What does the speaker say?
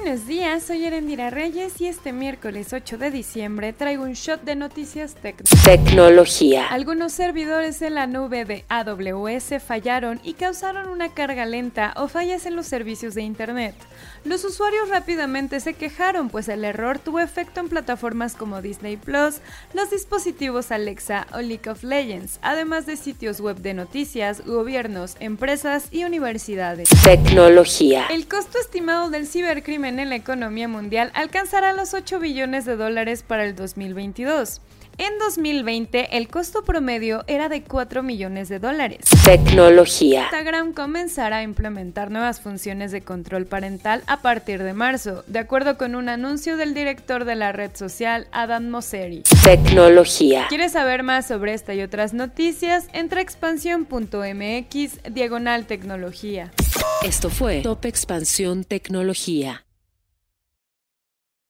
Buenos días, soy Erendira Reyes y este miércoles 8 de diciembre traigo un shot de noticias técnicas. Tecnología. Algunos servidores en la nube de AWS fallaron y causaron una carga lenta o fallas en los servicios de Internet. Los usuarios rápidamente se quejaron, pues el error tuvo efecto en plataformas como Disney Plus, los dispositivos Alexa o League of Legends, además de sitios web de noticias, gobiernos, empresas y universidades. Tecnología. El costo estimado del cibercrimen en la economía mundial alcanzará los 8 billones de dólares para el 2022. En 2020, el costo promedio era de 4 millones de dólares. Tecnología. Instagram comenzará a implementar nuevas funciones de control parental a partir de marzo, de acuerdo con un anuncio del director de la red social, Adam Mosseri. Tecnología. ¿Quieres saber más sobre esta y otras noticias? Entra a expansión.mx diagonal tecnología. Esto fue Top Expansión Tecnología.